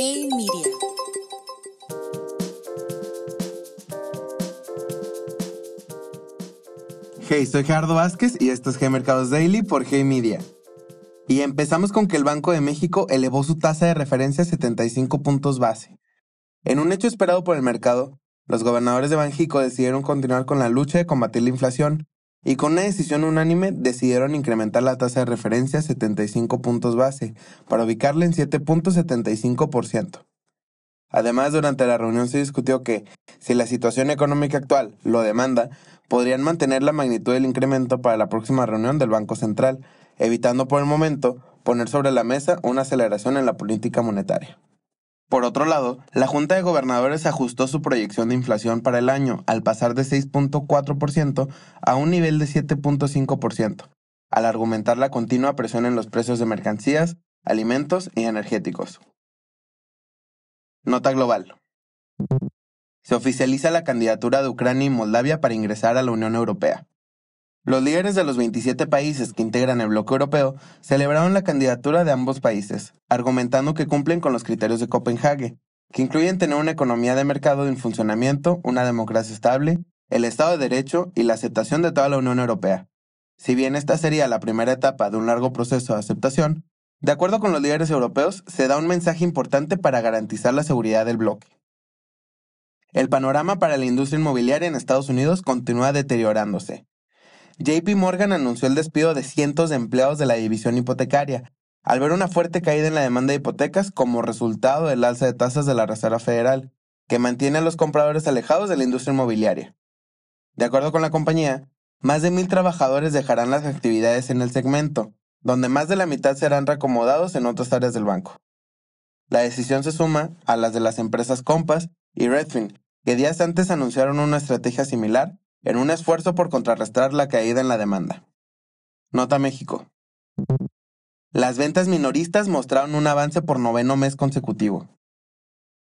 Hey Media. Hey, soy Gerardo Vázquez y esto es G Mercados Daily por Hey Media. Y empezamos con que el Banco de México elevó su tasa de referencia a 75 puntos base. En un hecho esperado por el mercado, los gobernadores de Banjico decidieron continuar con la lucha de combatir la inflación y con una decisión unánime decidieron incrementar la tasa de referencia a 75 puntos base para ubicarla en 7.75%. Además, durante la reunión se discutió que, si la situación económica actual lo demanda, podrían mantener la magnitud del incremento para la próxima reunión del Banco Central, evitando por el momento poner sobre la mesa una aceleración en la política monetaria. Por otro lado, la Junta de Gobernadores ajustó su proyección de inflación para el año al pasar de 6.4% a un nivel de 7.5%, al argumentar la continua presión en los precios de mercancías, alimentos y energéticos. Nota global. Se oficializa la candidatura de Ucrania y Moldavia para ingresar a la Unión Europea. Los líderes de los 27 países que integran el bloque europeo celebraron la candidatura de ambos países, argumentando que cumplen con los criterios de Copenhague, que incluyen tener una economía de mercado en funcionamiento, una democracia estable, el Estado de Derecho y la aceptación de toda la Unión Europea. Si bien esta sería la primera etapa de un largo proceso de aceptación, de acuerdo con los líderes europeos, se da un mensaje importante para garantizar la seguridad del bloque. El panorama para la industria inmobiliaria en Estados Unidos continúa deteriorándose. JP Morgan anunció el despido de cientos de empleados de la división hipotecaria, al ver una fuerte caída en la demanda de hipotecas como resultado del alza de tasas de la Reserva Federal, que mantiene a los compradores alejados de la industria inmobiliaria. De acuerdo con la compañía, más de mil trabajadores dejarán las actividades en el segmento, donde más de la mitad serán reacomodados en otras áreas del banco. La decisión se suma a las de las empresas Compass y Redfin, que días antes anunciaron una estrategia similar en un esfuerzo por contrarrestar la caída en la demanda. Nota México. Las ventas minoristas mostraron un avance por noveno mes consecutivo.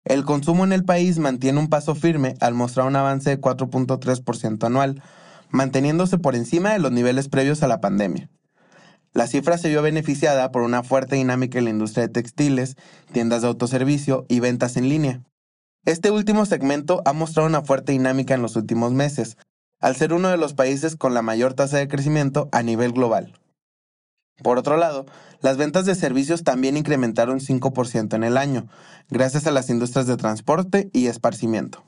El consumo en el país mantiene un paso firme al mostrar un avance de 4.3% anual, manteniéndose por encima de los niveles previos a la pandemia. La cifra se vio beneficiada por una fuerte dinámica en la industria de textiles, tiendas de autoservicio y ventas en línea. Este último segmento ha mostrado una fuerte dinámica en los últimos meses, al ser uno de los países con la mayor tasa de crecimiento a nivel global. Por otro lado, las ventas de servicios también incrementaron 5% en el año, gracias a las industrias de transporte y esparcimiento.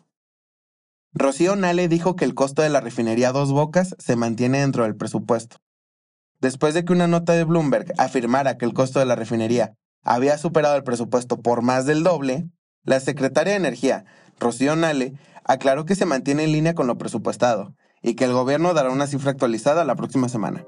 Rocío Nale dijo que el costo de la refinería Dos Bocas se mantiene dentro del presupuesto. Después de que una nota de Bloomberg afirmara que el costo de la refinería había superado el presupuesto por más del doble, la secretaria de Energía, Rocío Nale, aclaró que se mantiene en línea con lo presupuestado y que el gobierno dará una cifra actualizada la próxima semana.